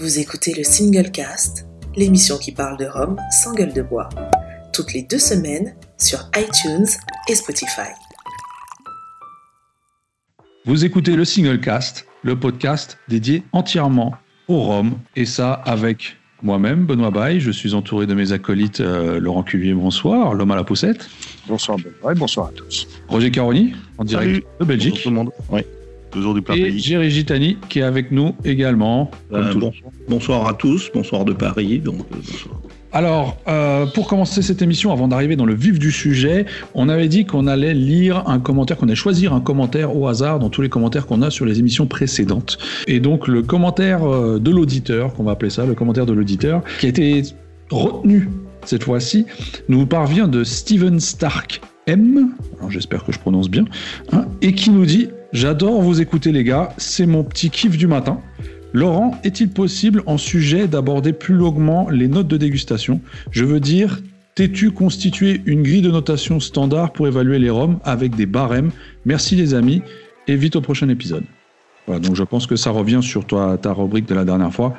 Vous écoutez le Single Cast, l'émission qui parle de Rome sans gueule de bois, toutes les deux semaines sur iTunes et Spotify. Vous écoutez le Single Cast, le podcast dédié entièrement au Rhum, et ça avec moi-même, Benoît Baye. Je suis entouré de mes acolytes euh, Laurent Cuvier, bonsoir. L'homme à la poussette. Bonsoir Benoît et bonsoir à tous. Roger Caroni, en direct Salut. de Belgique. Bonjour tout le monde. Oui, toujours du plat Et pays. Géry Gitani, qui est avec nous également. Euh, bonsoir à tous, bonsoir de Paris. Donc, euh, bonsoir. Alors, euh, pour commencer cette émission, avant d'arriver dans le vif du sujet, on avait dit qu'on allait lire un commentaire, qu'on allait choisir un commentaire au hasard dans tous les commentaires qu'on a sur les émissions précédentes. Et donc, le commentaire de l'auditeur, qu'on va appeler ça, le commentaire de l'auditeur, qui a été retenu cette fois-ci, nous parvient de Steven Stark M, j'espère que je prononce bien, hein, et qui nous dit J'adore vous écouter, les gars, c'est mon petit kiff du matin. Laurent, est-il possible en sujet d'aborder plus longuement les notes de dégustation? Je veux dire, t'es-tu constitué une grille de notation standard pour évaluer les rhums avec des barèmes? Merci les amis, et vite au prochain épisode. Voilà, donc je pense que ça revient sur toi, ta rubrique de la dernière fois,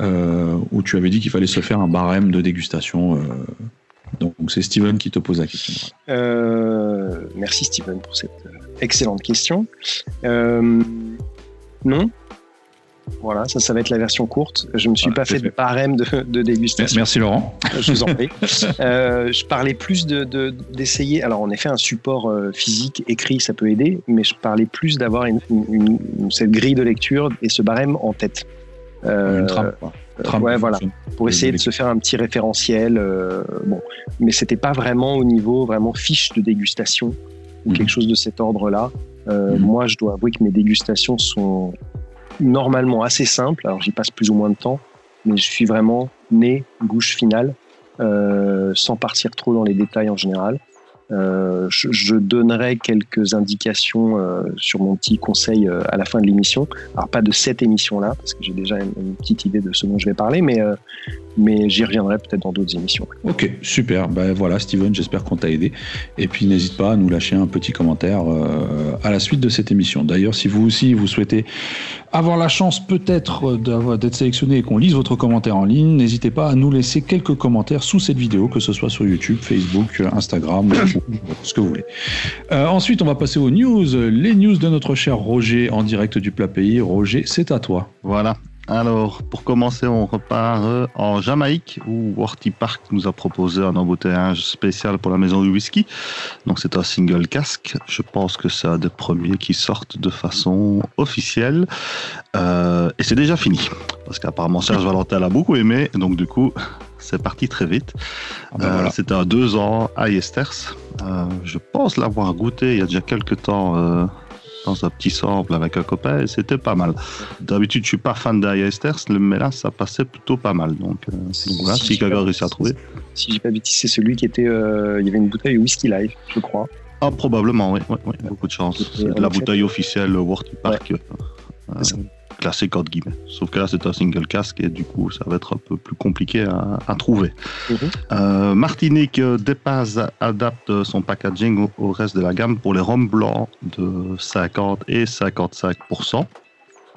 euh, où tu avais dit qu'il fallait se faire un barème de dégustation. euh, donc c'est Steven qui te pose la question. Euh, merci Steven pour cette euh, excellente question. Euh, non. Voilà, ça, ça va être la version courte. Je me suis Ah, pas fait de barème de, de dégustation. Merci Laurent. Je vous en prie. Euh, je parlais plus de de- d'essayer. alors en effet, un support physique écrit, ça peut aider, mais je parlais plus d'avoir une, une- une- cette grille de lecture et ce barème en tête. Une trame, quoi. Euh, ouais, voilà. pour essayer de se faire un petit référentiel. euh, bon, mais c'était pas vraiment au niveau vraiment fiche de dégustation ou Mhm. quelque chose de cet ordre-là. Euh, Mhm. Moi, je dois avouer que mes dégustations sont normalement assez simples. Alors, j'y passe plus ou moins de temps, mais je suis vraiment nez, bouche finale, euh, sans partir trop dans les détails en général. Euh, je, je donnerai quelques indications euh, sur mon petit conseil euh, à la fin de l'émission. Alors pas de cette émission-là, parce que j'ai déjà une, une petite idée de ce dont je vais parler, mais, euh, mais j'y reviendrai peut-être dans d'autres émissions. Ok, super. Ben voilà, Steven, j'espère qu'on t'a aidé. Et puis n'hésite pas à nous lâcher un petit commentaire euh, à la suite de cette émission. D'ailleurs, si vous aussi vous souhaitez avoir la chance peut-être d'avoir- d'être sélectionné et qu'on lise votre commentaire en ligne, n'hésitez pas à nous laisser quelques commentaires sous cette vidéo, que ce soit sur YouTube, Facebook, Instagram, ou ce que vous voulez. Euh, ensuite, on va passer aux news. Les news de notre cher Roger en direct du plat pays. Roger, c'est à toi. Voilà. Alors, pour commencer, on repart euh, en Jamaïque où Worthy Park nous a proposé un embouteillage spécial pour la maison du whisky. Donc, c'est un single casque. Je pense que c'est un des premiers qui sortent de façon officielle. Euh, et c'est déjà fini. Parce qu'apparemment, Serge Valentin l'a beaucoup aimé. Donc, du coup, c'est parti très vite. Ah ben Euh, voilà. C'était un deux ans à Esters. Euh, je pense l'avoir goûté il y a déjà quelques temps dans un petit sample avec un copain et c'était pas mal. D'habitude, je suis pas fan d'Esters, mais là, ça passait plutôt pas mal. Donc, euh, donc voilà, Si si quelqu'un réussit à trouver. Si j'ai pas bêtise, c'est celui qui était. euh, il y avait une bouteille Whisky Live, je crois. Ah, probablement, oui, oui, oui, beaucoup de chance. C'est de en la bouteille officielle Worthy Park. euh, Entre guillemets. Sauf que là, c'est un single casque et du coup, ça va être un peu plus compliqué à, à trouver. Mhm. Euh, Martinique euh, dépasse, adapte son packaging au, au reste de la gamme pour les rhums blancs de 50 et 55%.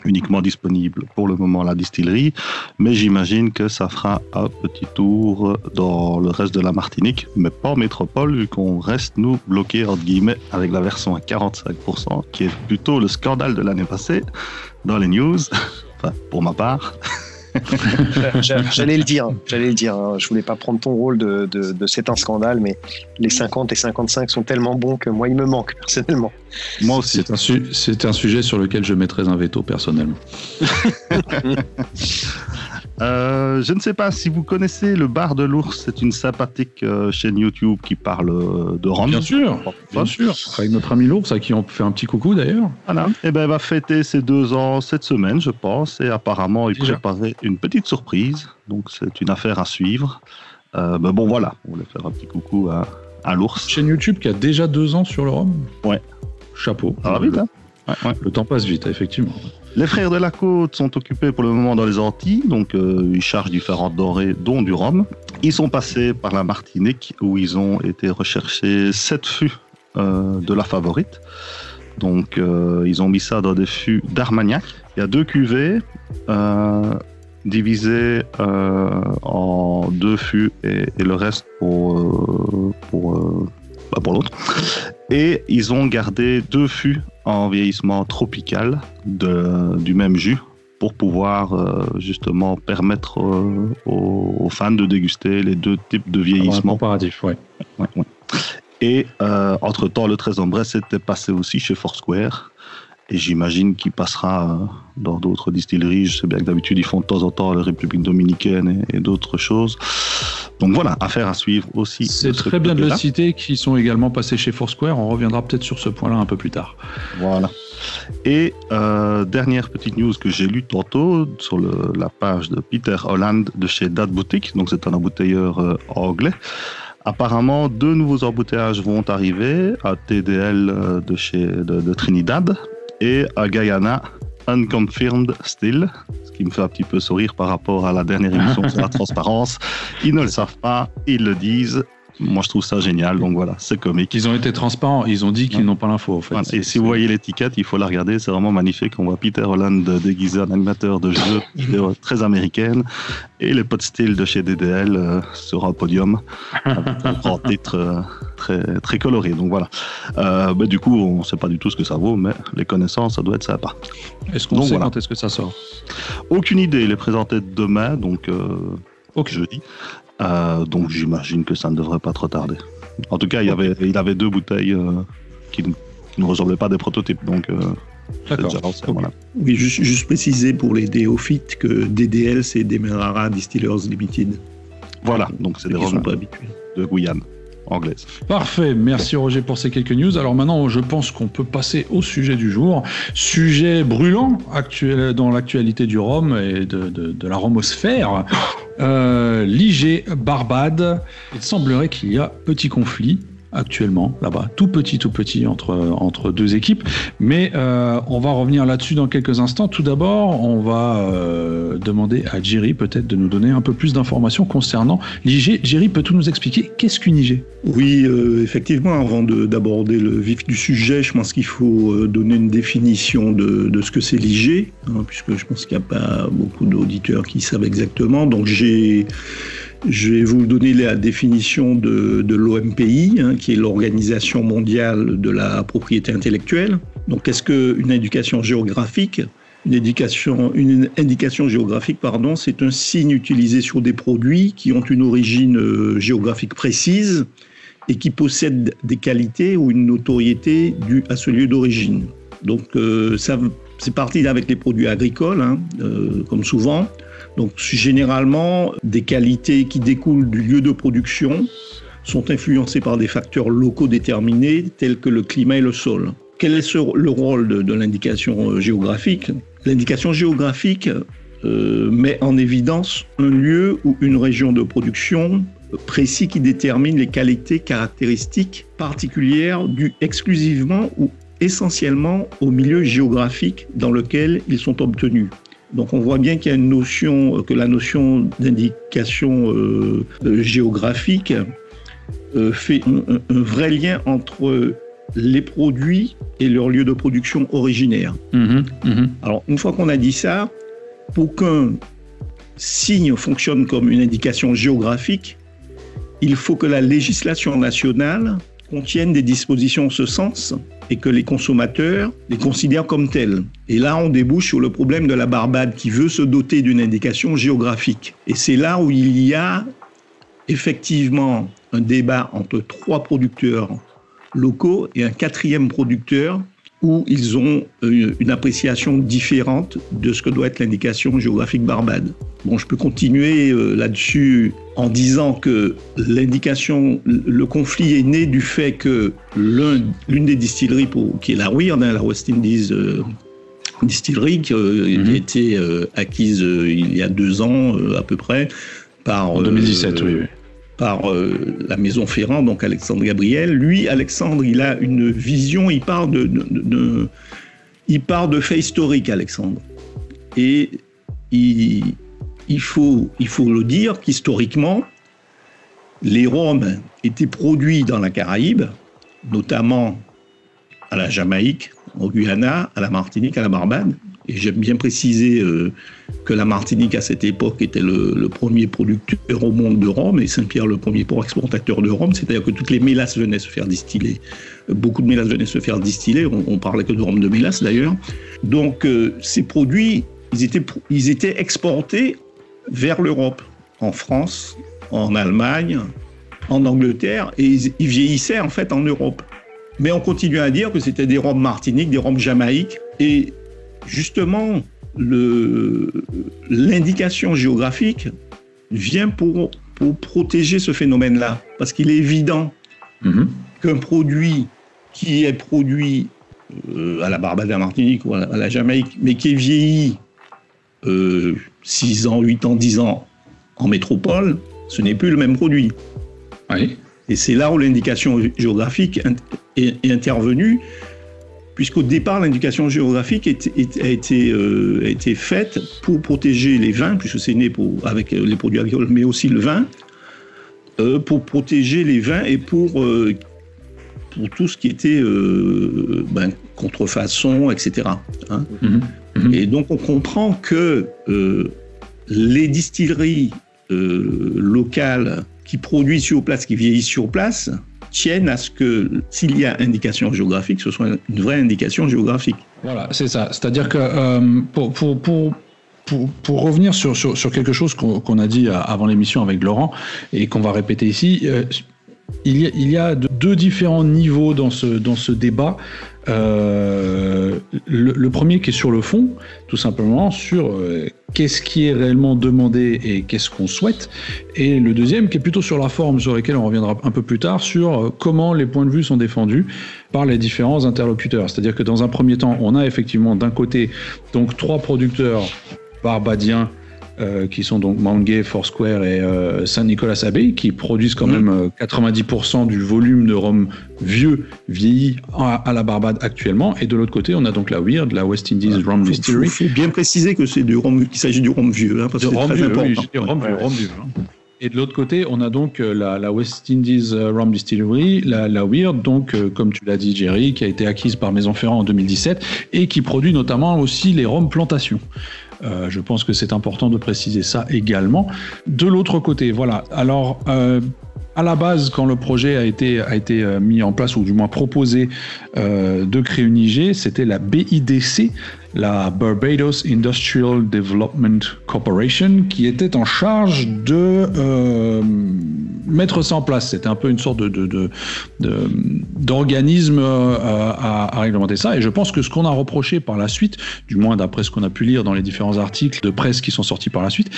Uniquement disponible pour le moment à la distillerie, mais j'imagine que ça fera un petit tour dans le reste de la Martinique, mais pas en métropole, vu qu'on reste, nous, bloqués, entre guillemets, avec la version à 45%, qui est plutôt le scandale de l'année passée dans les news, enfin, pour ma part. J'a- J'allais le dire, j'allais le dire. hein. Je voulais pas prendre ton rôle de, de, de c'est un scandale, mais les 50 et 55 sont tellement bons que moi, il me manque personnellement. Moi aussi. C'est un, su- c'est un sujet sur lequel je mettrais un veto personnellement. Euh, je ne sais pas si vous connaissez le bar de l'ours. C'est une sympathique euh, chaîne YouTube qui parle euh, de rhum. Bien sûr, bien sûr. Avec notre ami Lourdes, à qui on fait un petit coucou d'ailleurs. Voilà. Et ben, elle va fêter ses deux ans cette semaine, je pense. Et apparemment, il préparait une petite surprise. Donc, c'est une affaire à suivre. Euh, ben bon, voilà. On voulait faire un petit coucou à, à l'ours. Chaîne YouTube qui a déjà deux ans sur le rhum? Ouais. Chapeau. Ça va vite, hein Ouais, ouais. Le temps passe vite, effectivement. Les frères de la côte sont occupés pour le moment dans les Antilles, donc euh, ils chargent différentes denrées, dont du rhum. Ils sont passés par la Martinique, où ils ont été rechercher sept fûts euh, de la favorite. Donc euh, ils ont mis ça dans des fûts d'Armagnac. Il y a deux cuvées. Divisé euh, en deux fûts et, et le reste pour, pour, bah, pour l'autre. Et ils ont gardé deux fûts en vieillissement tropical de, du même jus pour pouvoir euh, justement permettre euh, aux, aux fans de déguster les deux types de vieillissement. comparatif, ouais. Ouais, ouais. Et euh, entre-temps, le 13 en Bresse était passé aussi chez Foursquare. Et j'imagine qu'il passera dans d'autres distilleries. Je sais bien que d'habitude, ils font de temps en temps la République dominicaine et, et d'autres choses. Donc voilà, affaire à suivre aussi. C'est très bien de le citer, qui sont également passés chez Foursquare. On reviendra peut-être sur ce point-là un peu plus tard. Voilà. Et euh, dernière petite news que j'ai lue tantôt sur le- la page de Peter Holland de chez Dad Boutique, donc c'est un embouteilleur euh, anglais. Apparemment, deux nouveaux embouteillages vont arriver à TDL euh, de chez de, de Trinidad et à Guyana Unconfirmed Still, ce qui me fait un petit peu sourire par rapport à la dernière émission sur la transparence. Ils ne le savent pas, ils le disent. Moi, je trouve ça génial, donc voilà, c'est comique. Ils ont été transparents, ils ont dit qu'ils Ouais. n'ont pas l'info. En fait. Voilà. Et si vous voyez l'étiquette, il faut la regarder, c'est vraiment magnifique. On voit Peter Holland déguisé en animateur de jeu vidéo très américaine et les potes style de chez DDL euh, sur un podium avec un grand titre euh, très, très coloré. Donc voilà. Euh, bah, du coup, on ne sait pas du tout ce que ça vaut, mais les connaissances, ça doit être sympa. Est-ce qu'on Donc, sait voilà. quand est-ce que ça sort? Aucune idée, il est présenté demain, donc euh, jeudi. Euh, donc j'imagine que ça ne devrait pas trop tarder. En tout cas, il, y avait, il avait deux bouteilles euh, qui, ne- qui ne ressemblaient pas à des prototypes, donc euh, c'est D'accord. déjà lancé, Ok. voilà. Oui, juste, juste préciser pour les néophytes que DDL, c'est Demerara Distillers Limited. Voilà, donc c'est des pas habitués. de Guyane, Parfait, merci Roger pour ces quelques news. Alors maintenant, je pense qu'on peut passer au sujet du jour. Sujet brûlant actuel, dans l'actualité du Rhum et de la Romosphère. Euh, L'IG Barbade. Il semblerait qu'il y a petit conflit actuellement là-bas, tout petit, tout petit entre, entre deux équipes. Mais euh, on va revenir là-dessus dans quelques instants. Tout d'abord, on va euh, demander à Jerry peut-être de nous donner un peu plus d'informations concernant l'IG. Jerry, peux-tu nous expliquer qu'est-ce qu'une IG Oui, euh, effectivement, avant de- d'aborder le vif du sujet, je pense qu'il faut donner une définition de, de ce que c'est l'IG, hein, puisque je pense qu'il n'y a pas beaucoup d'auditeurs qui savent exactement. Donc j'ai, je vais vous donner la définition de, l'OMPI, hein, qui est l'Organisation mondiale de la propriété intellectuelle. Donc qu'est-ce qu'une indication géographique une indication, une indication géographique, pardon, c'est un signe utilisé sur des produits qui ont une origine euh, géographique précise et qui possèdent des qualités ou une notoriété due à ce lieu d'origine. Donc, euh, ça, c'est parti avec les produits agricoles, hein, euh, comme souvent. Donc, généralement, des qualités qui découlent du lieu de production sont influencées par des facteurs locaux déterminés tels que le climat et le sol. Quel est le rôle de, de l'indication euh, géographique? L'indication géographique euh, met en évidence un lieu ou une région de production précis qui détermine les qualités caractéristiques particulières dues exclusivement ou essentiellement au milieu géographique dans lequel ils sont obtenus. Donc on voit bien qu'il y a une notion, euh, que la notion d'indication euh, euh, géographique euh, fait un, vrai lien entre les produits et leur lieu de production originaire. Mhm, mhm. Alors, une fois qu'on a dit ça, pour qu'un signe fonctionne comme une indication géographique, il faut que la législation nationale contienne des dispositions en ce sens et que les consommateurs les considèrent comme telles. Et là, on débouche sur le problème de la Barbade qui veut se doter d'une indication géographique. Et c'est là où il y a effectivement un débat entre trois producteurs locaux et un quatrième producteur où ils ont euh, une appréciation différente de ce que doit être l'indication géographique Barbade. Bon, je peux continuer euh, là-dessus en disant que l'indication, le conflit est né du fait que l'un- l'une des distilleries, pour, qui est la Weird, hein, la West Indies euh, Distillery, qui, euh, Mhm. a été euh, acquise il y a deux ans à peu près par En 2017, euh, oui, oui. Par euh, la maison Ferrand, donc Alexandre Gabriel. Lui, Alexandre, il a une vision, il part de, faits historiques, Alexandre. Et il, il, faut, il faut le dire qu'historiquement, les rhums étaient produits dans la Caraïbe, notamment à la Jamaïque, au Guyana, à la Martinique, à la Barbade. Et j'aime bien préciser que la Martinique à cette époque était le, premier producteur au monde de rhum et Saint-Pierre le premier port exportateur de rhum, c'est-à-dire que toutes les mélasses venaient se faire distiller. Beaucoup de mélasses venaient se faire distiller, on, parlait que de rhum de mélasse d'ailleurs. Donc ces produits, ils étaient, ils étaient exportés vers l'Europe, en France, en Allemagne, en Angleterre, et ils, vieillissaient en fait en Europe. Mais on continue à dire que c'était des rhums martiniques, des rhums jamaïques, et justement, l'indication géographique vient pour, pour protéger ce phénomène-là, parce qu'il est évident mhm. qu'un produit qui est produit euh, à la Barbade, à la Martinique ou à la, Jamaïque, mais qui est vieilli 6 euh, ans, 8 ans, 10 ans en métropole, ce n'est plus le même produit. Et c'est là où l'indication géographique est, intervenue, puisqu'au départ, l'indication géographique a, été, euh, a été faite pour protéger les vins, puisque c'est né pour, avec les produits agricoles, mais aussi le vin, euh, pour protéger les vins et pour, euh, pour tout ce qui était ben, contrefaçon, etc. Hein. Mhm. Mhm. Et donc on comprend que les distilleries locales qui produisent sur place, qui vieillissent sur place, tiennent à ce que s'il y a indication géographique, ce soit une vraie indication géographique. Voilà, c'est ça. C'est-à-dire que euh, pour, pour, pour, pour, revenir sur, sur, sur quelque chose qu'on a dit avant l'émission avec Laurent et qu'on va répéter ici, euh, il, y a, deux différents niveaux dans ce, débat. Euh, le, premier qui est sur le fond, tout simplement sur euh, qu'est-ce qui est réellement demandé et qu'est-ce qu'on souhaite, et le deuxième qui est plutôt sur la forme, sur lequel on reviendra un peu plus tard, sur euh, comment les points de vue sont défendus par les différents interlocuteurs. C'est-à-dire que dans un premier temps, on a effectivement d'un côté donc trois producteurs barbadiens euh, qui sont donc Mangué, Foursquare et euh, Saint-Nicolas Abbey, qui produisent quand mmh. même 90% euh, du volume de rhum vieux, vieilli à, la Barbade actuellement. Et de l'autre côté, on a donc la Weird, la West Indies Rum Distillery. Il faut bien préciser que c'est du rhum, qu'il s'agit du rhum vieux, hein, parce que c'est très important. Oui, rhum, vieux, rhum vieux. Hein. Et de l'autre côté, on a donc la, West Indies Rum Distillery, la, la Weird, donc comme tu l'as dit Jerry, qui a été acquise par Maison Ferrand en 2017 et qui produit notamment aussi les rhums plantations. Euh, je pense que c'est important de préciser ça également. De l'autre côté, voilà. Alors, euh, à la base, quand le projet a été, a été euh, mis en place, ou du moins proposé de créer une IG, c'était la BIDC, la Barbados Industrial Development Corporation, qui était en charge de euh, mettre ça en place. C'était un peu une sorte d'organisme euh, à, réglementer ça. Et je pense que ce qu'on a reproché par la suite, du moins d'après ce qu'on a pu lire dans les différents articles de presse qui sont sortis par la suite,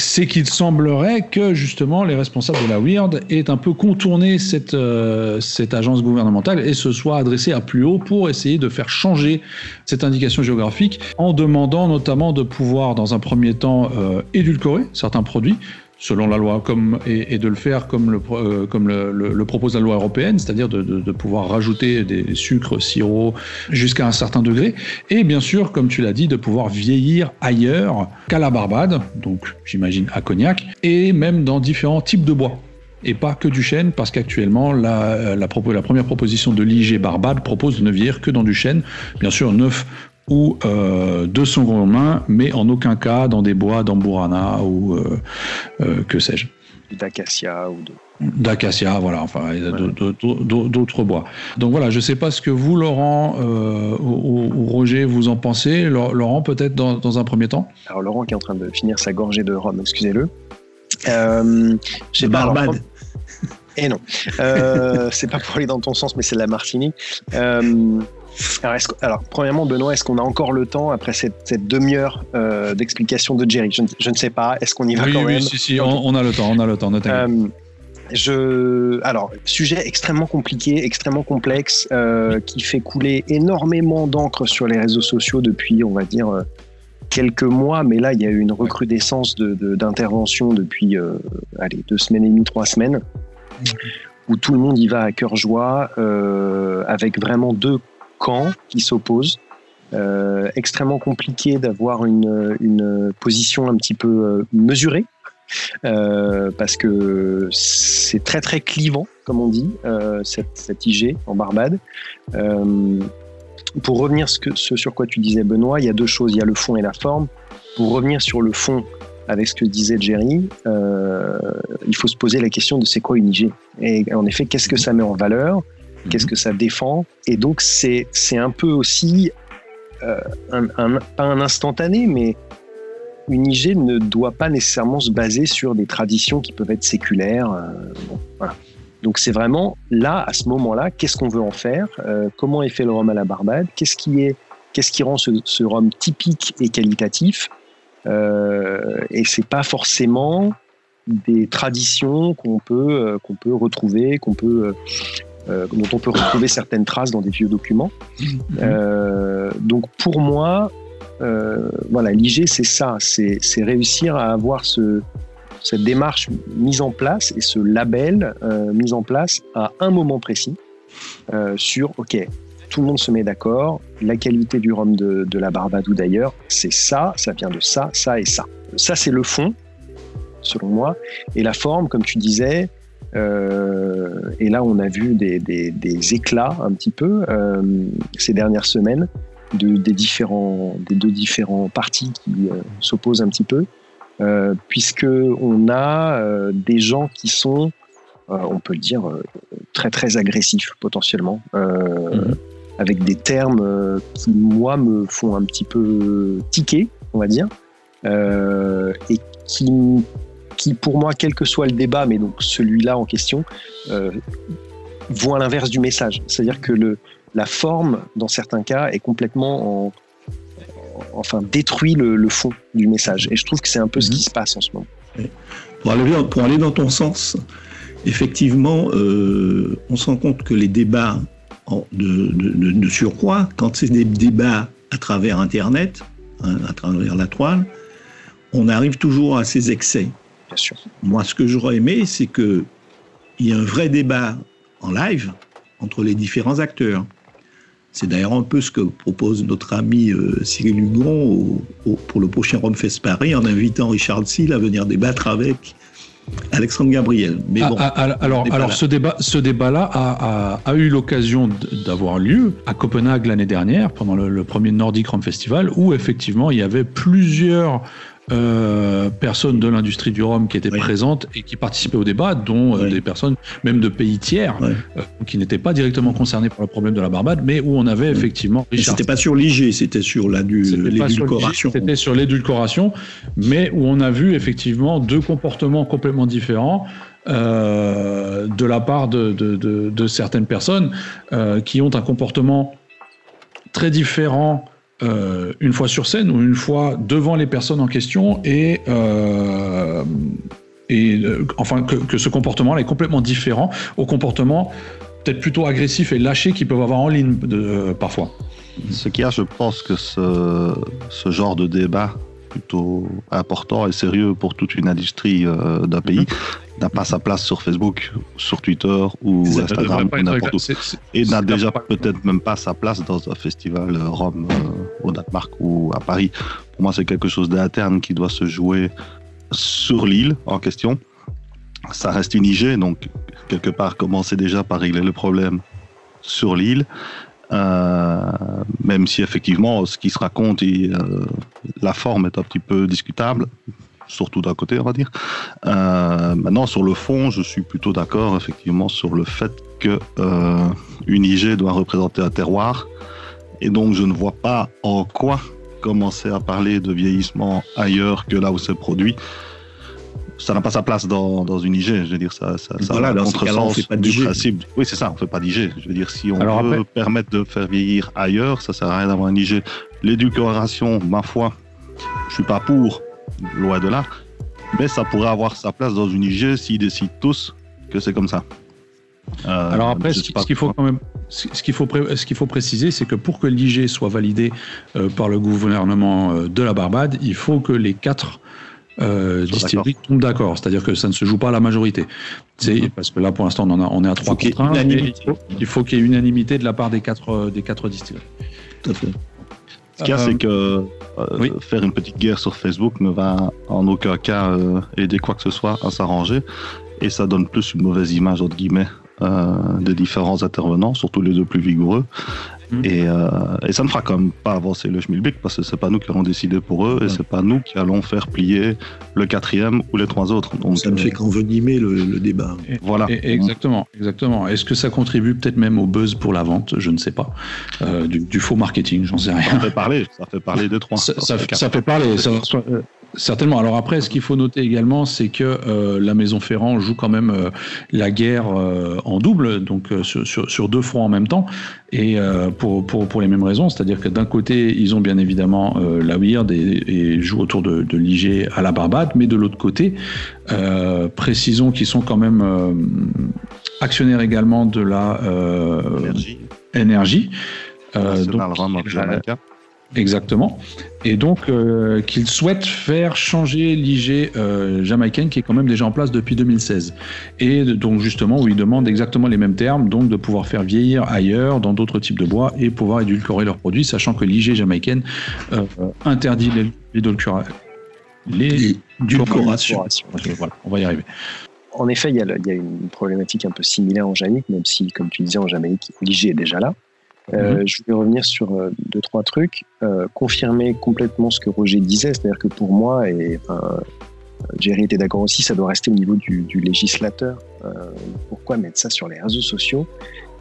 c'est qu'il semblerait que justement les responsables de la Weird aient un peu contourné cette, euh, cette agence gouvernementale et se soient adressés à plus haut pour essayer de faire changer cette indication géographique en demandant notamment de pouvoir dans un premier temps euh, édulcorer certains produits selon la loi, comme, et, de le faire comme le, euh, comme le, propose la loi européenne, c'est-à-dire de, pouvoir rajouter des sucres, sirops jusqu'à un certain degré, et bien sûr, comme tu l'as dit, de pouvoir vieillir ailleurs qu'à la Barbade, donc j'imagine à Cognac, et même dans différents types de bois et pas que du chêne, parce qu'actuellement, la, la, la, première proposition de l'IG Barbade propose de ne vieillir que dans du chêne, bien sûr neuf ou euh, de son main, mais en aucun cas dans des bois d'amburana ou euh, euh, que sais-je. D'acacia ou de d'acacia, voilà, enfin d'autres bois. Donc voilà, je ne sais pas ce que vous, Laurent ou, Roger, vous en pensez. Laurent, peut-être dans, un premier temps. Alors Laurent qui est en train de finir sa gorgée de rhum, excusez-le. Euh, J'ai Barbade. Et eh non, c'est pas pour aller dans ton sens, mais c'est la Martinique. Euh, alors, premièrement, Benoît, est-ce qu'on a encore le temps après cette, demi-heure euh, d'explication de Jerry? Je ne, sais pas. Est-ce qu'on y va quand même? Oui, si, si, on, a le temps, on a le temps. Euh, je, alors, sujet extrêmement compliqué, extrêmement complexe, euh, qui fait couler énormément d'encre sur les réseaux sociaux depuis, on va dire, quelques mois. Mais là, il y a eu une recrudescence d'intervention de, depuis, allez, deux semaines et demie, trois semaines où tout le monde y va à cœur joie, avec vraiment deux camps qui s'opposent. Euh, extrêmement compliqué d'avoir une, une, position un petit peu euh, mesurée. Euh, parce que c'est très très clivant, comme on dit, cette, cette, IG en Barbade. pour revenir ce, ce sur quoi tu disais, Benoît, il y a deux choses. Il y a le fond et la forme. Pour revenir sur le fond, avec ce que disait Jerry, il faut se poser la question de c'est quoi une IG Et en effet, qu'est-ce que ça met en valeur? Qu'est-ce que ça défend Et donc, c'est un peu aussi, euh, un, pas un instantané, mais une IG ne doit pas nécessairement se baser sur des traditions qui peuvent être séculaires. Euh, voilà. Donc c'est vraiment là, à ce moment-là, qu'est-ce qu'on veut en faire euh, Comment est fait le rhum à la Barbade Qu'est-ce qui est, qu'est-ce qui rend ce, ce, rhum typique et qualitatif euh, Et c'est pas forcément des traditions qu'on peut qu'on peut retrouver, qu'on peut euh, dont on peut retrouver certaines traces dans des vieux documents. Mm-hmm. donc pour moi, voilà, l'IG c'est ça, c'est réussir à avoir ce cette démarche mise en place et ce label euh, mis en place à un moment précis euh, sur, OK, tout le monde se met d'accord, la qualité du rhum de, la Barbade d'ailleurs, c'est ça, ça vient de ça, ça et ça. Ça, c'est le fond, selon moi. Et la forme, comme tu disais, euh, et là, on a vu des, éclats un petit peu ces dernières semaines de, des, différents, des deux différents partis qui s'opposent un petit peu. Euh, puisque on a euh, des gens qui sont, euh, on peut le dire, très très agressifs potentiellement, mhm. avec des termes qui moi me font un petit peu tiquer, on va dire, et qui qui pour moi, quel que soit le débat, mais donc celui-là en question, euh, voit l'inverse du message. C'est-à-dire que le, la forme, dans certains cas, est complètement en, enfin détruit le, fond du message. Et je trouve que c'est un peu ce qui mhm. se passe en ce moment. Pour, aller, pour aller dans ton sens, effectivement, euh, on se rend compte que les débats de, de, surcroît, quand c'est des débats à travers Internet, hein, à travers la toile, on arrive toujours à ces excès. Bien sûr. Moi, ce que j'aurais aimé, c'est qu'il y ait un vrai débat en live entre les différents acteurs. C'est d'ailleurs un peu ce que propose notre ami euh, Cyril Hugon pour le prochain Rome Fest Paris en invitant Richard Seal à venir débattre avec Alexandre Gabriel. Mais bon, ah, ah, alors, alors ce débat, ce débat-là a, a, eu l'occasion d'avoir lieu à Copenhague l'année dernière pendant le, le, premier Nordic Rome Festival, où effectivement il y avait plusieurs euh, personnes de l'industrie du rhum qui étaient présentes et qui participaient au débat, dont euh, des personnes même de pays tiers euh, qui n'étaient pas directement concernés par le problème de la Barbade, mais où on avait effectivement. C'était pas sur l'IG, c'était sur l'édulcoration. C'était sur l'édulcoration, mais où on a vu effectivement deux comportements complètement différents. De la part de, de, de, de certaines personnes qui ont un comportement très différent euh, une fois sur scène ou une fois devant les personnes en question et euh, et euh, enfin que, ce comportement-là est complètement différent au comportement peut-être plutôt agressif et lâché qu'ils peuvent avoir en ligne de, parfois. Ce qu'il y a, je pense que ce, ce genre de débat plutôt important et sérieux pour toute une industrie d'un pays n'a pas sa place sur Facebook, sur Twitter ou Instagram ou n'importe où. Et n'a déjà peut-être même pas sa place dans un festival Rome euh, au Danemark ou à Paris. Pour moi, c'est quelque chose d'interne qui doit se jouer sur l'île en question. Ça reste une IG, donc quelque part commencer déjà par régler le problème sur l'île. Euh, même si effectivement ce qui se raconte et la forme est un petit peu discutable, surtout d'un côté, on va dire. Euh, maintenant, sur le fond, je suis plutôt d'accord, effectivement, sur le fait que euh, une IG doit représenter un terroir. Et donc, je ne vois pas en quoi commencer à parler de vieillissement ailleurs que là où c'est produit. Ça n'a pas sa place dans, dans une IG. Je veux dire, ça, ça, ça voilà, dans on fait pas du principe. Oui, c'est ça, on fait pas d'IG. Je veux dire, si on veut permettre de faire vieillir ailleurs, ça sert à rien d'avoir une IG. L'éducation, ma foi, je suis pas pour, loin de là. Mais ça pourrait avoir sa place dans une IG s'ils décident tous que c'est comme ça. Euh, Alors après, ce, qu'il faut quand même, ce qu'il faut, ce qu'il faut préciser, c'est que pour que l'IG soit validé euh, par le gouvernement euh, de la Barbade, il faut que les quatre distilleries tombent d'accord. C'est-à-dire que ça ne se joue pas à la majorité. C'est mhm. parce que là, pour l'instant, on, on est à trois contre 1. Il faut qu'il y ait unanimité de la part des quatre, des quatre distilleries. Tout à fait. Ce qu'il y a, c'est que euh, faire une petite guerre sur Facebook ne va en aucun cas euh, aider quoi que ce soit à s'arranger. Et ça donne plus une mauvaise image, entre guillemets, euh, des différents intervenants, surtout les deux plus vigoureux. Mm. Et, euh, et, ça ne fera quand même pas avancer le Schmilblick parce que c'est pas nous qui allons décider pour eux et c'est pas nous qui allons faire plier le quatrième ou les trois autres. Donc, ça ne fait qu'envenimer le, le, débat. voilà. exactement, exactement. Est-ce que ça contribue peut-être même au buzz pour la vente? Je ne sais pas. Euh, du, du, faux marketing, j'en sais rien. Ça fait parler, ça fait parler des trois. Ça, ça, ça fait parler. Certainement. Alors après, ce qu'il faut noter également, c'est que euh, la Maison Ferrand joue quand même euh, la guerre euh, en double, donc sur, sur, sur, deux fronts en même temps, et pour, pour, pour, les mêmes raisons. C'est-à-dire que d'un côté, ils ont bien évidemment la Weird et, et, jouent autour de, de l'IG à la Barbade, mais de l'autre côté, précisons qu'ils sont quand même actionnaires également de la énergie. énergie. donc, Exactement. Et donc, euh, qu'il souhaite faire changer l'IG euh, jamaïcaine qui est quand même déjà en place depuis 2016. Et donc, justement, où il demande exactement les mêmes termes, donc de pouvoir faire vieillir ailleurs, dans d'autres types de bois, et pouvoir édulcorer leurs produits, sachant que l'IG jamaïcaine euh, interdit l'édulcoration. Voilà, on va y arriver. En effet, il y, a, il y, a, une problématique un peu similaire en Jamaïque, même si, comme tu disais, en Jamaïque, l'IG est déjà là. Euh, mhm. Je voulais revenir sur euh, deux, trois trucs. Euh, confirmer complètement ce que Roger disait, c'est-à-dire que pour moi, et enfin, Jerry était d'accord aussi, ça doit rester au niveau du, du législateur. pourquoi mettre ça sur les réseaux sociaux?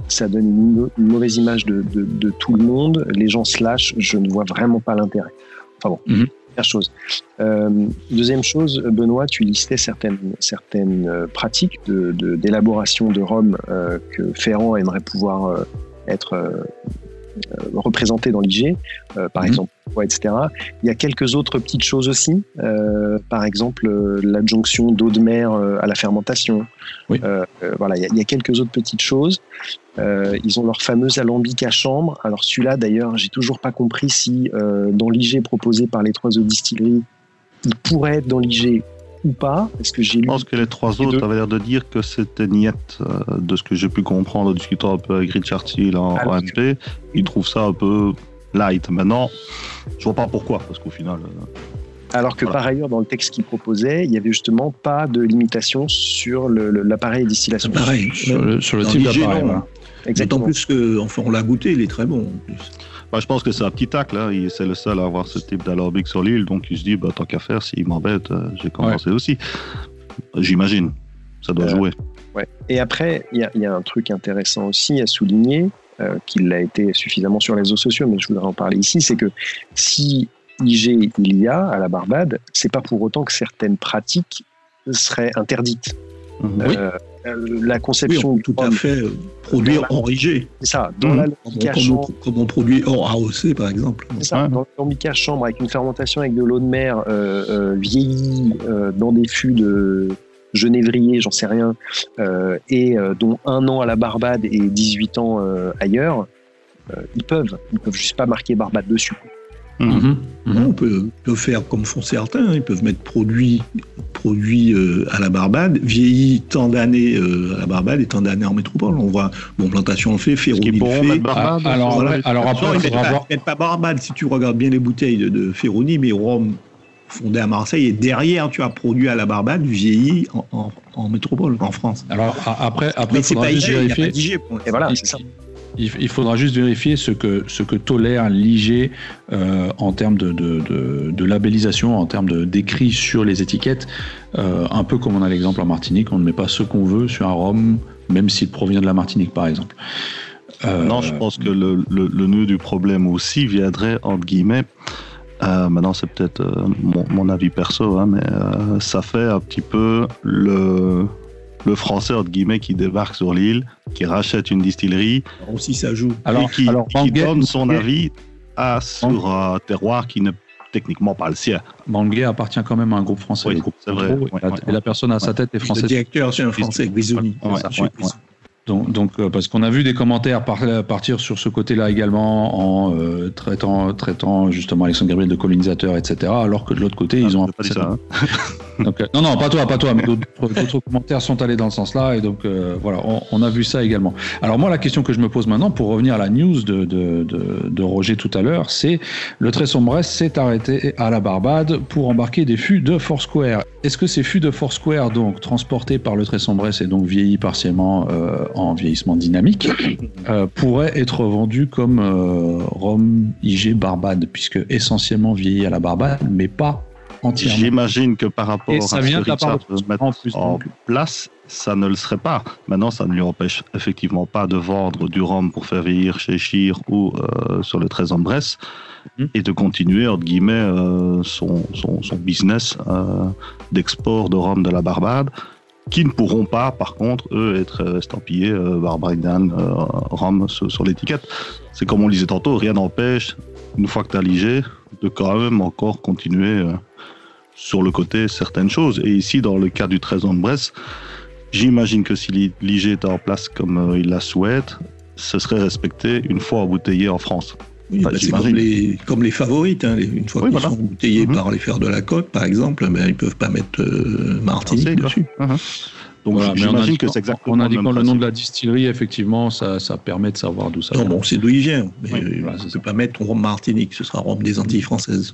Ça donne une, une mauvaise image de, de, de, tout le monde. Les gens se lâchent, je ne vois vraiment pas l'intérêt. Enfin bon, mhm. première chose. deuxième chose, Benoît, tu listais certaines, certaines pratiques d'élaboration de, de, rhum que Ferrand aimerait pouvoir être euh, euh, représenté dans l'IG, euh, par mhm. exemple, etc. Il y a quelques autres petites choses aussi, par exemple l'adjonction d'eau de mer à la fermentation. voilà, il y, a, quelques autres petites choses. ils ont leur fameux alambic à chambre. Alors celui-là, d'ailleurs, j'ai toujours pas compris si dans l'IG proposé par les trois eaux distilleries, il pourrait être dans l'IG ou pas Est-ce que j'ai Je pense que les trois autres avaient l'air de dire que c'était niette, euh, de ce que j'ai pu comprendre en discutant un peu avec Richard Steele en ah, MP. Ils trouvent ça un peu light. Maintenant, je vois pas pourquoi, parce qu'au final. Euh, alors que par ailleurs, dans le texte qu'il proposait, il y avait justement pas de limitation sur l'appareil de distillation. Pareil, sur le, sur le type d'appareil. D'autant plus enfin, on l'a goûté, il est très bon. En plus. Bah, je pense que c'est un petit tac, là. C'est le seul à avoir ce type d'alambic sur l'île. Donc, il se dit, bah, tant qu'à faire, s'il m'embête, euh, j'ai commencé aussi. J'imagine. Ça doit euh, jouer. Ouais. Et après, il y, y, a un truc intéressant aussi à souligner, euh, qu'il a été suffisamment sur les réseaux sociaux, mais je voudrais en parler ici, c'est que si IG il y a à la Barbade, c'est pas pour autant que certaines pratiques seraient interdites. Oui. Euh, la conception tout à fait euh, produire en IG. C'est ça, dans mmh. la comme, comme, on produit hors AOC par exemple. C'est ça, dans l'ambic à chambre avec une fermentation avec de l'eau de mer euh, euh, vieillie euh, dans des fûts de genévrier, j'en sais rien, et dont un an à la Barbade et 18 ans ailleurs, ils peuvent, ils peuvent juste pas marquer Barbade dessus. Mhm. Mhm. On peut, faire comme font certains, hein. ils peuvent mettre produit, produit euh, à la Barbade, vieilli tant d'années euh, à la Barbade et tant d'années en métropole. On voit, bon, Plantation le fait, Ferroni le fait. Ah, alors, alors après, il pas, pas Barbade si tu regardes bien les bouteilles de, de Ferroni, mais Rome fondé à Marseille et derrière tu as produit à la Barbade vieilli en, en, métropole en France. Alors après, après, c'est pas IG, il n'y a pas d'IG. Et voilà, c'est ça il, faudra juste vérifier ce que, tolère l'IG euh, en termes de, labellisation, en termes d'écrit sur les étiquettes. Euh, un peu comme on a l'exemple en Martinique, on ne met pas ce qu'on veut sur un rhum, même s'il provient de la Martinique, par exemple. Euh, non, je pense que le, nœud du problème aussi viendrait, entre guillemets, maintenant c'est peut-être mon, mon, avis perso, hein, mais ça fait un petit peu le, le français, entre guillemets, qui débarque sur l'île, qui rachète une distillerie. Alors aussi, ça joue. Alors, et qui, alors, qui donne son avis à, sur un terroir qui n'est techniquement pas le sien. Bangui appartient quand même à un groupe français. Oui, c'est vrai. et la personne à sa tête est française. Le directeur, c'est un français, Grisoni. Donc, donc euh, parce qu'on a vu des commentaires partir sur ce côté-là également en euh, traitant, traitant justement Alexandre Gabriel de colonisateur, etc. Alors que de l'autre côté, ah, ils ont. Pas dit ça, hein. Donc, euh, non, non, pas toi, pas toi, mais d'autres commentaires sont allés dans ce sens-là, et donc euh, voilà, on, on a vu ça également. Alors moi, la question que je me pose maintenant, pour revenir à la news de, de, de, de Roger tout à l'heure, c'est le très sombre s'est arrêté à la Barbade pour embarquer des fûts de Foursquare. Est-ce que ces fûts de Foursquare, donc transportés par le très sombre et donc vieillis partiellement euh, en vieillissement dynamique, euh, pourraient être vendus comme euh, rhum IG Barbade, puisque essentiellement vieilli à la Barbade, mais pas entièrement. J'imagine que par rapport Et ça à vient ce de la part de en plus, en donc. place, ça ne le serait pas. Maintenant, ça ne lui empêche effectivement pas de vendre du rhum pour faire vieillir chez Chir ou euh, sur le 13 en Bresse Mhm. et de continuer, entre guillemets, euh, son, son, son business euh, d'export de rhum de la Barbade qui ne pourront pas, par contre, eux, être estampillés Barbadian euh, rhum sur, sur l'étiquette. C'est comme on le disait tantôt, rien n'empêche, une fois que tu as ligé, de quand même encore continuer sur le côté certaines choses. Et ici, dans le cas du 13 ans de Bresse, j'imagine que si l'I- l'IG était en place comme euh, il la souhaite, ce serait respecté une fois embouteillé en France. Oui, bah, c'est comme les, comme les favorites. hein, les- une fois Oui, qu'ils voilà. sont bouteillés Mhm. par les fers de la côte, par exemple, ben, ils peuvent pas mettre euh, Martinique dessus. Donc Voilà, j'imagine que c'est exactement En indiquant même le nom de la distillerie, effectivement, ça, ça permet de savoir d'où ça Non, vient. bon, c'est d'où il vient. Mais Oui, euh, voilà, on c'est ne peut pas mettre rhum Martinique, ce sera rhum des Antilles françaises.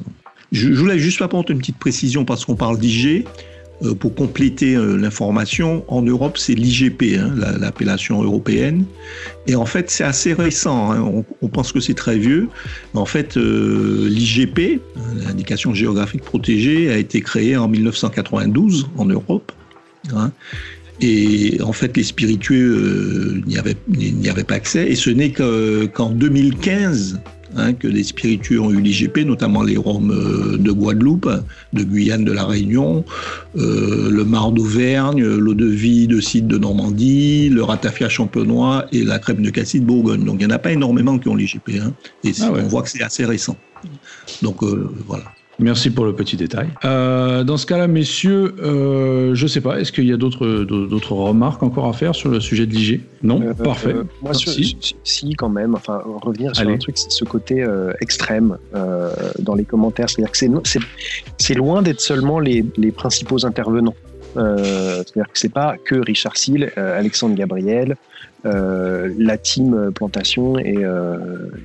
Je, je voulais juste apporter une petite précision parce qu'on parle d'IG. Euh, pour compléter euh, l'information, en Europe, c'est l'IGP, hein, la- l'appellation européenne. Et en fait, c'est assez récent. hein. On, pense que c'est très vieux. Mais en fait, euh, l'IGP, hein, l'indication géographique protégée, a été créée en 1992 en Europe. Et en fait, les spiritueux n'y avaient, pas accès. Et ce n'est que- qu'en 2015 hein, que les spiritueux ont eu l'IGP, notamment les Roms euh, de Guadeloupe, de Guyane, de la Réunion, euh, le Mar d'Auvergne, l'eau de vie de Cide de Normandie, le ratafia champenois et la crème de cassis de Bourgogne. Donc il n'y en a pas énormément qui ont l'IGP. Hein, et Ah ouais. on voit que c'est assez récent. Donc euh, voilà. Merci pour le petit détail. Euh, dans ce cas-là, messieurs, euh, je sais pas, est-ce qu'il y a d'autres d'autres remarques encore à faire sur le sujet de l'IG Non? Euh, Parfait. moi, sur- Si. si. quand même. Enfin, revenir sur Allez. un truc, c'est ce côté extrême dans les commentaires. C'est-à-dire que c'est no- c'est c'est loin d'être seulement les, les principaux intervenants. C'est-à-dire que c'est pas que Richard Seal, Alexandre Gabriel, euh, la team Plantation et, euh,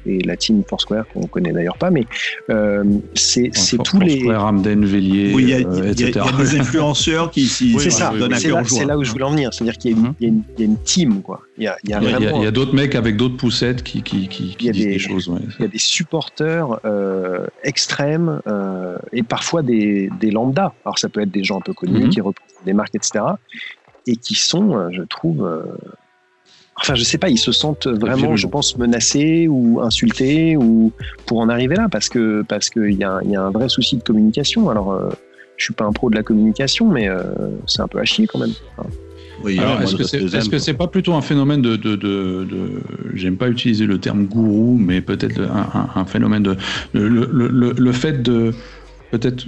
et la team Foursquare qu'on connaît d'ailleurs pas, mais euh, c'est tous les Foursquare, Ramden, Vélier, Oui, il y, a- il y a- il y etc. a des influenceurs qui, qui Oui, c'est ça, c'est là, joie. c'est là où je voulais en venir. C'est-à-dire qu'il y, a une- Mhm. il y a une- il y a une team, quoi. Il y a, il y a a, vraiment d'autres mecs avec d'autres poussettes qui, qui, disent des- des choses. ouais. il y a des supporters euh, extrêmes euh, et parfois des, des lambdas. Alors ça peut être des gens un peu connus Mhm. qui représentent des marques, etc. Et qui sont, je trouve, euh, enfin je sais pas, ils se sentent vraiment, je pense, menacés ou insultés ou pour en arriver là parce que parce qu'il y, a y a un vrai souci de communication. Alors euh, je suis pas un pro de la communication, mais euh, c'est un peu à chier quand même. Enfin, Oui, Alors, est-ce que c'est quoi. c'est pas plutôt un phénomène de, de, de, de- j'aime pas utiliser le terme gourou, mais peut-être un, un- un phénomène de le, le, le, le fait de peut-être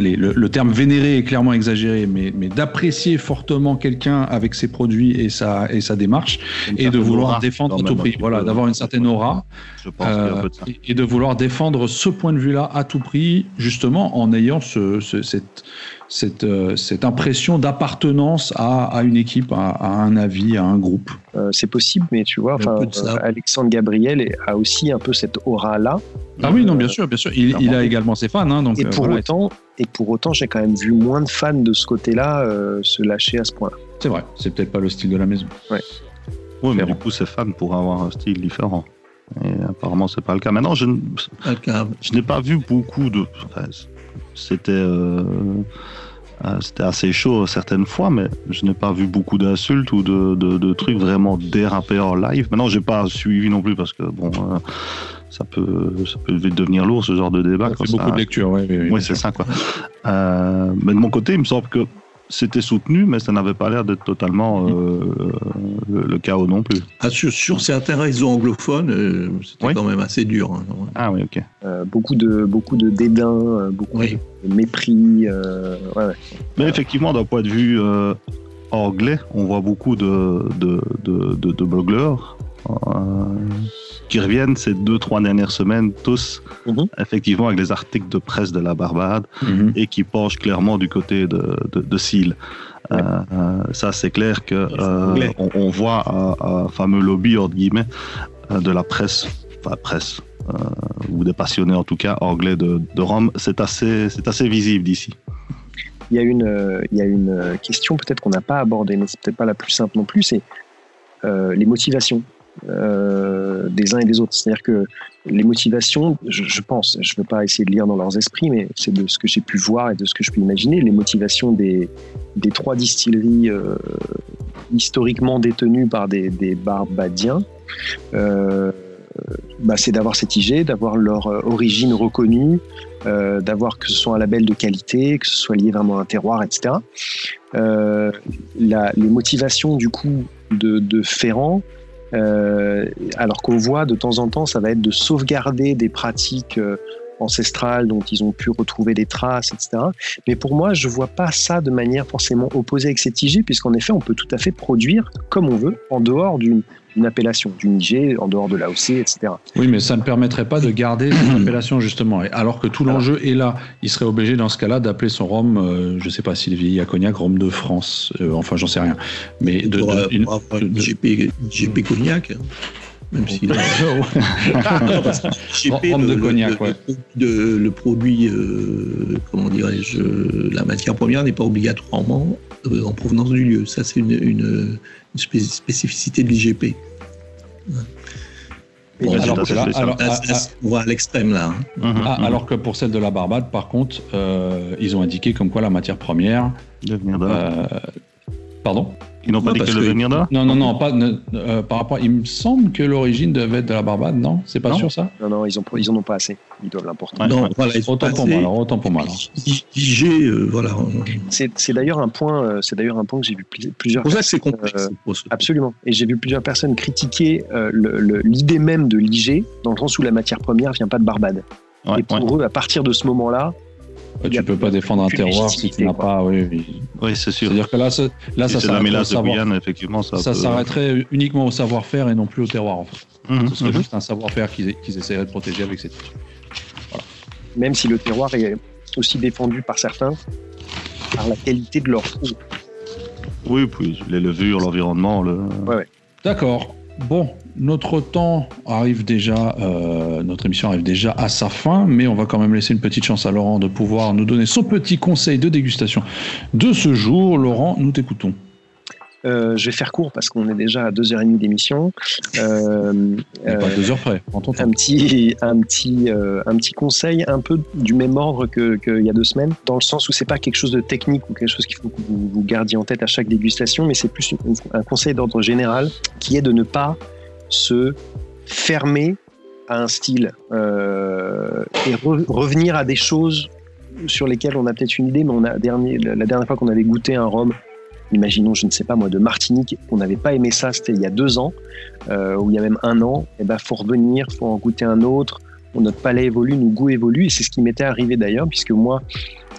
allez le, le terme vénérer est clairement exagéré, mais, mais d'apprécier fortement quelqu'un avec ses produits et sa et sa démarche et de vouloir aura, défendre à tout prix, voilà, d'avoir une certaine aura. Je pense Euh, de et de vouloir défendre ce point de vue-là à tout prix, justement en ayant ce, ce- cette, cette, euh, cette impression d'appartenance à, à une équipe, à, à un avis, à un groupe. euh, c'est possible, mais tu vois, euh, Alexandre Gabriel a aussi un peu cette aura là. Ah oui, non, bien sûr, bien sûr. Il, il a également ses fans, hein, donc Et pour voilà, autant, et pour autant, j'ai quand même vu moins de fans de ce côté-là euh, se lâcher à ce point-là. c'est vrai. C'est peut-être pas le style de la maison. Oui, mais du coup, c'est fan pour avoir un style différent. Et apparemment, c'est pas le cas. Maintenant, je, n'ai pas vu beaucoup de. enfin, c'était. euh, euh, c'était assez chaud certaines fois, mais je n'ai pas vu beaucoup d'insultes ou de, de, de trucs vraiment dérapés en live. Maintenant, j'ai pas suivi non plus parce que bon, euh, ça peut, ça peut vite devenir lourd ce genre de débat. Fait beaucoup ça- de lectures, oui. oui, oui, Oui, bien c'est ça, quoi. Euh, mais de mon côté, il me semble que c'était soutenu, mais ça n'avait pas l'air d'être totalement euh, le, le chaos non plus. Ah, sur, sur certains réseaux anglophones, euh, c'était Oui. quand même assez dur. hein. Ah oui, ok. Euh, beaucoup de beaucoup de dédain, euh, beaucoup Oui. de mépris. euh, ouais, ouais. Mais effectivement, d'un point de vue euh, anglais, on voit beaucoup de, de, de, de, de blogueurs. Qui reviennent ces deux, trois dernières semaines, tous, Mhm. effectivement, avec les articles de presse de la Barbade Mhm. et qui penchent clairement du côté de, de, de Seal. Euh, euh, ça, c'est clair que euh, on, on voit un, un fameux lobby, entre guillemets, de la presse, enfin presse, ou des passionnés en tout cas, anglais de, de Rome. C'est assez, c'est assez visible d'ici. Il y a une, il y a une question peut-être qu'on n'a pas abordée, mais c'est peut-être pas la plus simple non plus, c'est les motivations euh, des uns et des autres. C'est-à-dire que les motivations, je, pense, je ne veux pas essayer de lire dans leurs esprits, mais c'est de ce que j'ai pu voir et de ce que je peux imaginer, les motivations des, des trois distilleries euh, historiquement détenues par des, Barbadiens. Euh, bah, c'est d'avoir cette IG, d'avoir leur origine reconnue, d'avoir que ce soit un label de qualité, que ce soit lié vraiment à un terroir, etc. La, les motivations du coup de, Ferrand, alors qu'on voit de temps en temps, ça va être de sauvegarder des pratiques ancestrales dont ils ont pu retrouver des traces, etc. Mais pour moi, je vois pas ça de manière forcément opposée avec cette IG, puisqu'en effet, on peut tout à fait produire comme on veut, en dehors d'une d'une appellation, d'une IG, en dehors de l'AOC, etc. Oui, mais ça ne permettrait pas de garder cette appellation justement. Et alors que tout l'enjeu est là, il serait obligé dans ce cas-là d'appeler son rhum, euh, je ne sais pas s'il est vieilli à cognac, rhum de France. euh, enfin, j'en sais rien. Mais de, pour, de- euh, une- pour avoir une de- GP, GP cognac, hein. Même si Non, parce que GP, Rhum de le- cognac, le, ouais. le- le produit, euh, comment dirais-je, la matière première n'est pas obligatoirement euh, en provenance du lieu. Ça, c'est une, une- une spé- spécificité de l'IGP. Bon, alors là- alors- on va à l'extrême là. hein. Mhm, ah, mhm. alors que pour celle de la Barbade, par contre, euh, ils ont indiqué comme quoi la matière première. Euh, pardon Ils n'ont pas dit parce qu'elle devait que- venir de là Non, non, non, pas ne- euh, par rapport. Il me semble que l'origine devait être de la Barbade, non? C'est pas Non. sûr ça? Non, non, ils, ont, ils en ont pas assez. Ils doivent l'importer. Ouais, non, ouais. voilà, ils Autant pour moi, alors autant pour moi. euh, voilà. C'est c'est d'ailleurs un point. euh, C'est d'ailleurs un point que j'ai vu plusieurs. C'est pour ça que c'est complexe. Euh, Absolument. Et j'ai vu plusieurs personnes critiquer euh, le- le- l'idée même de l'IG, dans le sens où la matière première vient pas de Barbade. Ouais, Et ouais. pour eux, à partir de ce moment-là, A tu peux pas défendre un terroir si tu n'as pas. Oui, oui. Oui, c'est sûr. C'est-à-dire que là, ça- là, Si ça s'arrêterait au mélasse de savoir- Guyane, effectivement, ça, ça peut- s'arrêterait uniquement au savoir-faire et non plus au terroir. En fait. Mhm, Ce serait mhm. juste un savoir-faire qu'ils essaieraient de protéger avec cette. même si le terroir est aussi défendu par certains, par la qualité de leur trou. Oui, puis les levures, l'environnement, le... D'accord. Bon, notre temps arrive déjà, euh, notre émission arrive déjà à sa fin, mais on va quand même laisser une petite chance à Laurent de pouvoir nous donner son petit conseil de dégustation de ce jour. Laurent, nous t'écoutons. Euh, je vais faire court parce qu'on est déjà à 2h30 d'émission. Euh, Mais Pas euh, deux heures près, en ton temps. un petit, un petit, euh, un petit conseil un peu du même ordre que qu'il y a deux semaines, dans le sens où c'est pas quelque chose de technique ou quelque chose qu'il faut que vous, vous gardiez en tête à chaque dégustation, mais c'est plus un conseil d'ordre général qui est de ne pas se fermer à un style euh, et re- revenir à des choses sur lesquelles on a peut-être une idée, mais on a dernier, la dernière fois qu'on avait goûté un rhum, imaginons, je ne sais pas moi, de Martinique, on n'avait pas aimé ça, c'était il y a deux ans euh, ou il y a même un an, et ben faut revenir, faut en goûter un autre. Notre palais évolue, nos goûts évoluent, et c'est ce qui m'était arrivé d'ailleurs, puisque moi,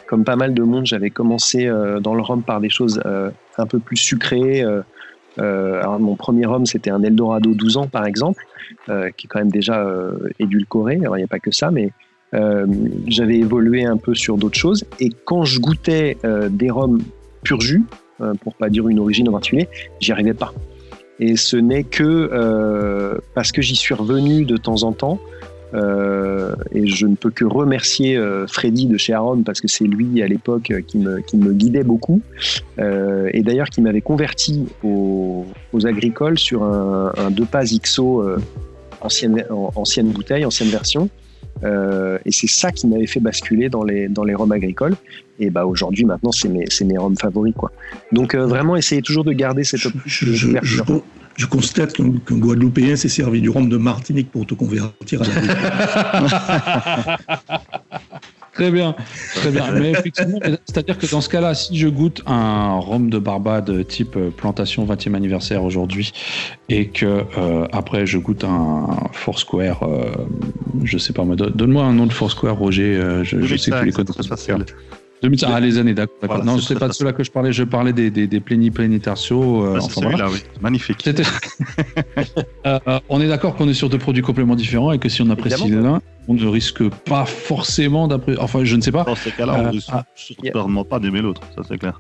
comme pas mal de monde, j'avais commencé euh, dans le rhum par des choses un peu plus sucrées. Euh, mon premier rhum, c'était un Eldorado 12 ans, par exemple, euh, qui est quand même déjà euh, édulcoré. Il n'y a pas que ça, mais j'avais évolué un peu sur d'autres choses. Et quand je goûtais des rhums pur jus, pour pas dire une origine en particulier, j'y arrivais pas. Et ce n'est que parce que j'y suis revenu de temps en temps. Euh, et je ne peux que remercier euh, Freddy de chez Aaron parce que c'est lui à l'époque euh, qui me, qui me guidait beaucoup. Euh, et d'ailleurs qui m'avait converti aux, aux agricoles sur un, un deux pas XO euh, ancienne, en- ancienne bouteille, ancienne version. Euh, et c'est ça qui m'avait fait basculer dans les, dans les rhums agricoles. Et bah aujourd'hui, maintenant, c'est mes, c'est mes rhums favoris. Quoi. Donc euh, vraiment, essayez toujours de garder cette optique je- constate qu'un Guadeloupéen s'est servi du rhum de Martinique pour te convertir à la Très bien, très bien. Mais effectivement, c'est-à-dire que dans ce cas-là, si je goûte un rhum de Barbade type euh, plantation 20e anniversaire aujourd'hui, et que euh, après je goûte un Foursquare, euh, je sais pas moi, don- donne-moi un nom de Foursquare, Roger. euh, je, je sais que tu les connais c'est pas facile. 2005, ah, les années, d'accord. Voilà, non, c'est c'est très pas de ceux-là que je parlais, je parlais des, des, des euh, enfin, voilà. oui. Magnifique. Euh, euh, on est d'accord qu'on est sur deux produits complètement différents et que si on apprécie l'un, on ne risque pas forcément d'apprécier. Enfin, je ne sais pas. Dans ces cas-là, Euh, on ne risque ah, sûrement pas d'aimer l'autre, ça c'est clair.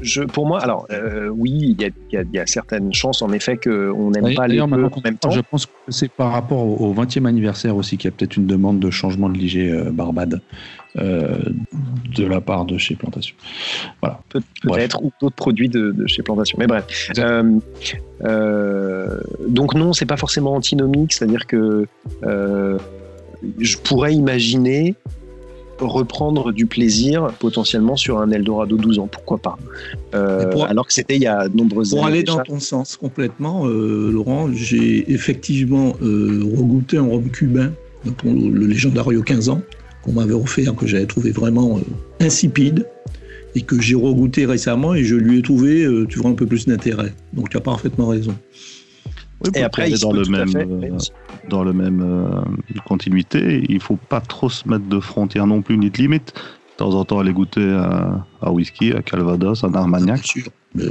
Je, pour moi, alors euh, oui, il y a, y y certaines chances en effet qu'on n'aime pas les deux en même temps. je pense que c'est par rapport au, au 20e anniversaire aussi qu'il y a peut-être une demande de changement de l'IG euh, Barbade euh, de la part de chez Plantation. Voilà. Peut- peut-être, ou d'autres produits de, de chez Plantation. Mais bref. Donc non, c'est pas forcément antinomique, c'est-à-dire que je pourrais imaginer reprendre du plaisir potentiellement sur un Eldorado 12 ans, pourquoi pas. Euh, pour- alors que c'était il y a de nombreuses Pour années aller déjà. dans ton sens complètement, euh, Laurent, j'ai effectivement euh, regoûté un rhum cubain pour le, le Légendario 15 ans qu'on m'avait offert, que j'avais trouvé vraiment euh, insipide et que j'ai regoûté récemment et je lui ai trouvé, euh, tu vois, un peu plus d'intérêt. Donc tu as parfaitement raison. Oui, Et pour après, aller il dans le même, euh. Dans le même euh, continuité, il faut pas trop se mettre de frontières non plus ni de limites. De temps en temps, aller goûter à, à whisky, à Calvados, à Armagnac,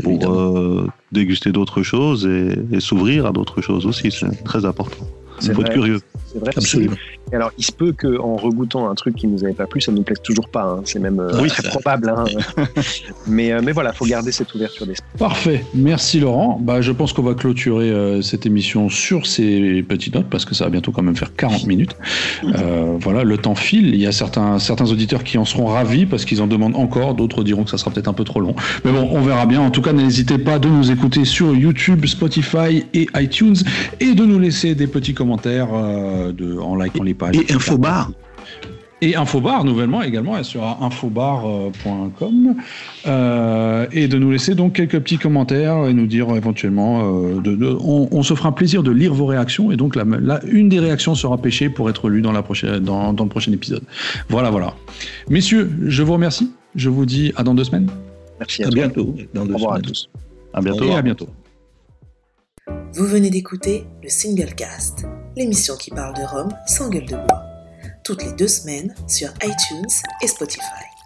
pour euh, déguster d'autres choses et, et s'ouvrir à d'autres choses aussi. C'est très important. Il faut être vrai. curieux. C'est vrai. Absolument. Et alors, il se peut qu'en regoûtant un truc qui nous avait pas plu, ça nous plaise toujours pas. hein. C'est même euh, Oui, très ça- probable. hein. mais, euh, mais voilà, faut garder cette ouverture d'esprit. Parfait, merci Laurent. Bah, je pense qu'on va clôturer euh, cette émission sur ces petites notes parce que ça va bientôt quand même faire 40 minutes. Euh, voilà, le temps file. Il y a certains, certains auditeurs qui en seront ravis parce qu'ils en demandent encore. D'autres diront que ça sera peut-être un peu trop long. Mais bon, on verra bien. En tout cas, n'hésitez pas de nous écouter sur YouTube, Spotify et iTunes et de nous laisser des petits commentaires euh, de, en likant les Et Infobar, Et Infobar, nouvellement également, elle sera infobar.com. Euh, et de nous laisser donc quelques petits commentaires et nous dire éventuellement. euh, de, de- on, on se fera un plaisir de lire vos réactions. Et donc, la, la- une des réactions sera pêchée pour être lue dans, la prochaine, dans, dans le prochain épisode. Voilà, voilà. Messieurs, je vous remercie. Je vous dis à dans deux semaines. Merci à, bientôt. Dans deux Au revoir à tous. À bientôt. Et à bientôt. Vous venez d'écouter le Single Cast, l'émission qui parle de Rome sans gueule de bois, toutes les deux semaines sur iTunes et Spotify.